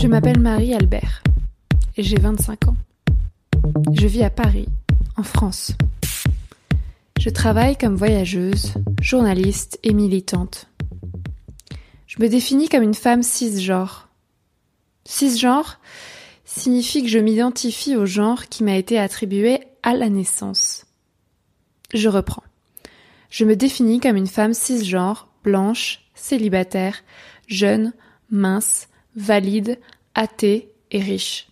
Je m'appelle Marie Albert et j'ai 25 ans. Je vis à Paris, en France. Je travaille comme voyageuse, journaliste et militante. Je me définis comme une femme cisgenre. Cisgenre signifie que je m'identifie au genre qui m'a été attribué à la naissance. Je reprends. Je me définis comme une femme cisgenre, blanche, célibataire, jeune, mince, valide, athée et riche.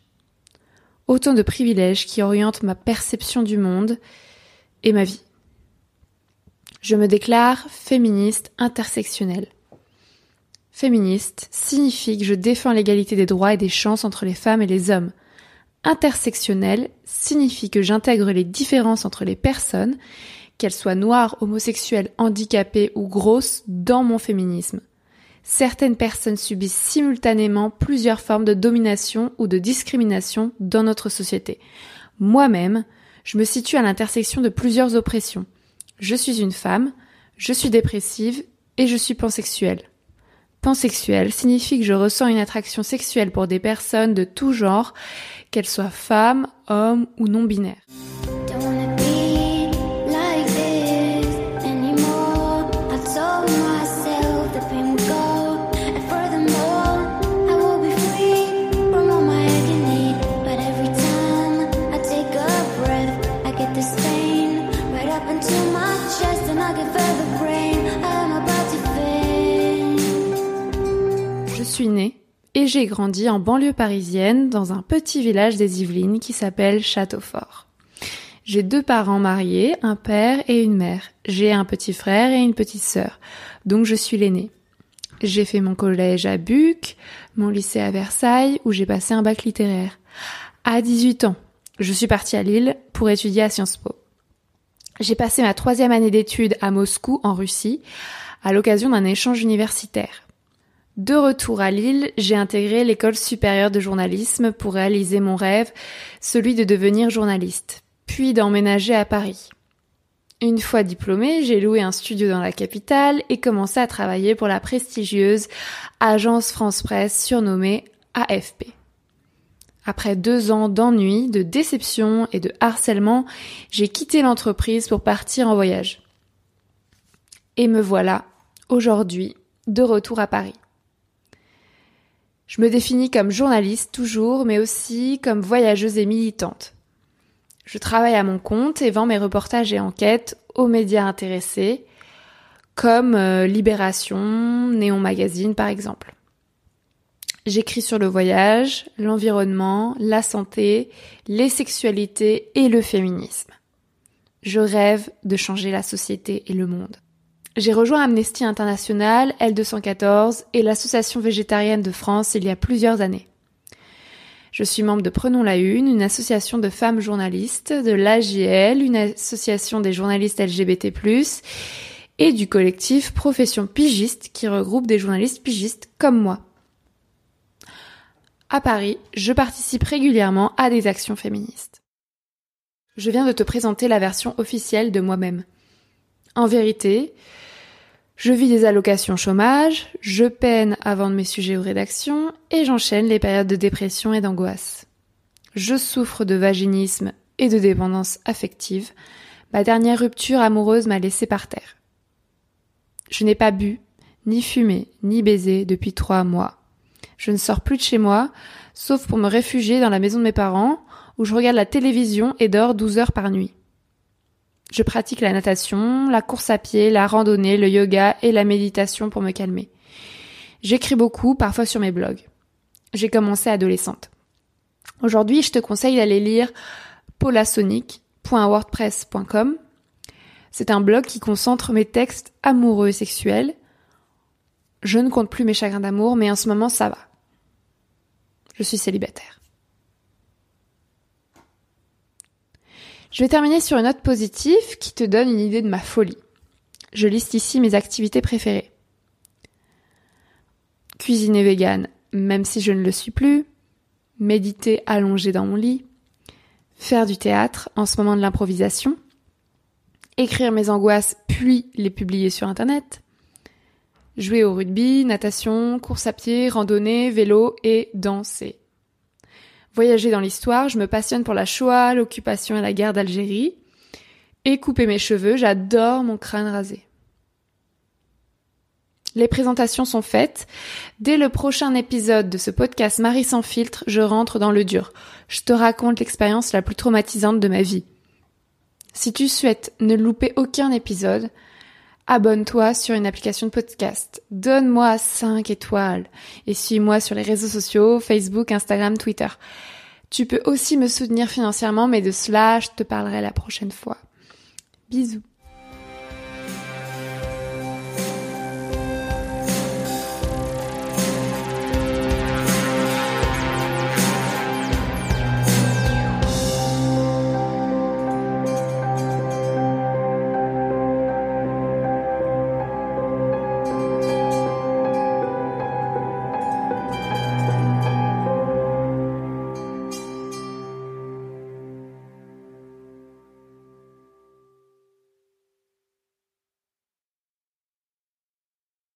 Autant de privilèges qui orientent ma perception du monde et ma vie. Je me déclare féministe intersectionnelle. Féministe signifie que je défends l'égalité des droits et des chances entre les femmes et les hommes. Intersectionnelle signifie que j'intègre les différences entre les personnes, qu'elles soient noires, homosexuelles, handicapées ou grosses, dans mon féminisme certaines personnes subissent simultanément plusieurs formes de domination ou de discrimination dans notre société. Moi-même, je me situe à l'intersection de plusieurs oppressions. Je suis une femme, je suis dépressive et je suis pansexuelle. Pansexuelle signifie que je ressens une attraction sexuelle pour des personnes de tout genre, qu'elles soient femmes, hommes ou non binaires. Et j'ai grandi en banlieue parisienne dans un petit village des Yvelines qui s'appelle Châteaufort. J'ai deux parents mariés, un père et une mère. J'ai un petit frère et une petite sœur, donc je suis l'aînée. J'ai fait mon collège à Buc, mon lycée à Versailles où j'ai passé un bac littéraire. À 18 ans, je suis partie à Lille pour étudier à Sciences Po. J'ai passé ma troisième année d'études à Moscou en Russie à l'occasion d'un échange universitaire. De retour à Lille, j'ai intégré l'école supérieure de journalisme pour réaliser mon rêve, celui de devenir journaliste, puis d'emménager à Paris. Une fois diplômée, j'ai loué un studio dans la capitale et commencé à travailler pour la prestigieuse agence France Presse surnommée AFP. Après deux ans d'ennui, de déception et de harcèlement, j'ai quitté l'entreprise pour partir en voyage. Et me voilà, aujourd'hui, de retour à Paris. Je me définis comme journaliste toujours, mais aussi comme voyageuse et militante. Je travaille à mon compte et vends mes reportages et enquêtes aux médias intéressés, comme euh, Libération, Néon Magazine par exemple. J'écris sur le voyage, l'environnement, la santé, les sexualités et le féminisme. Je rêve de changer la société et le monde. J'ai rejoint Amnesty International, L214 et l'Association végétarienne de France il y a plusieurs années. Je suis membre de Prenons la Une, une association de femmes journalistes, de l'AGL, une association des journalistes LGBT+, et du collectif Profession Pigiste qui regroupe des journalistes pigistes comme moi. À Paris, je participe régulièrement à des actions féministes. Je viens de te présenter la version officielle de moi-même. En vérité, je vis des allocations chômage, je peine à vendre mes sujets aux rédactions et j'enchaîne les périodes de dépression et d'angoisse. Je souffre de vaginisme et de dépendance affective. Ma dernière rupture amoureuse m'a laissé par terre. Je n'ai pas bu, ni fumé, ni baisé depuis trois mois. Je ne sors plus de chez moi, sauf pour me réfugier dans la maison de mes parents, où je regarde la télévision et dors douze heures par nuit. Je pratique la natation, la course à pied, la randonnée, le yoga et la méditation pour me calmer. J'écris beaucoup, parfois sur mes blogs. J'ai commencé adolescente. Aujourd'hui, je te conseille d'aller lire polasonic.wordpress.com. C'est un blog qui concentre mes textes amoureux et sexuels. Je ne compte plus mes chagrins d'amour, mais en ce moment, ça va. Je suis célibataire. Je vais terminer sur une note positive qui te donne une idée de ma folie. Je liste ici mes activités préférées. Cuisiner vegan, même si je ne le suis plus. Méditer allongé dans mon lit. Faire du théâtre, en ce moment de l'improvisation. Écrire mes angoisses, puis les publier sur Internet. Jouer au rugby, natation, course à pied, randonnée, vélo et danser. Voyager dans l'histoire, je me passionne pour la Shoah, l'occupation et la guerre d'Algérie. Et couper mes cheveux, j'adore mon crâne rasé. Les présentations sont faites. Dès le prochain épisode de ce podcast Marie sans filtre, je rentre dans le dur. Je te raconte l'expérience la plus traumatisante de ma vie. Si tu souhaites ne louper aucun épisode, abonne-toi sur une application de podcast. Donne-moi 5 étoiles et suis-moi sur les réseaux sociaux, Facebook, Instagram, Twitter. Tu peux aussi me soutenir financièrement, mais de cela, je te parlerai la prochaine fois. Bisous.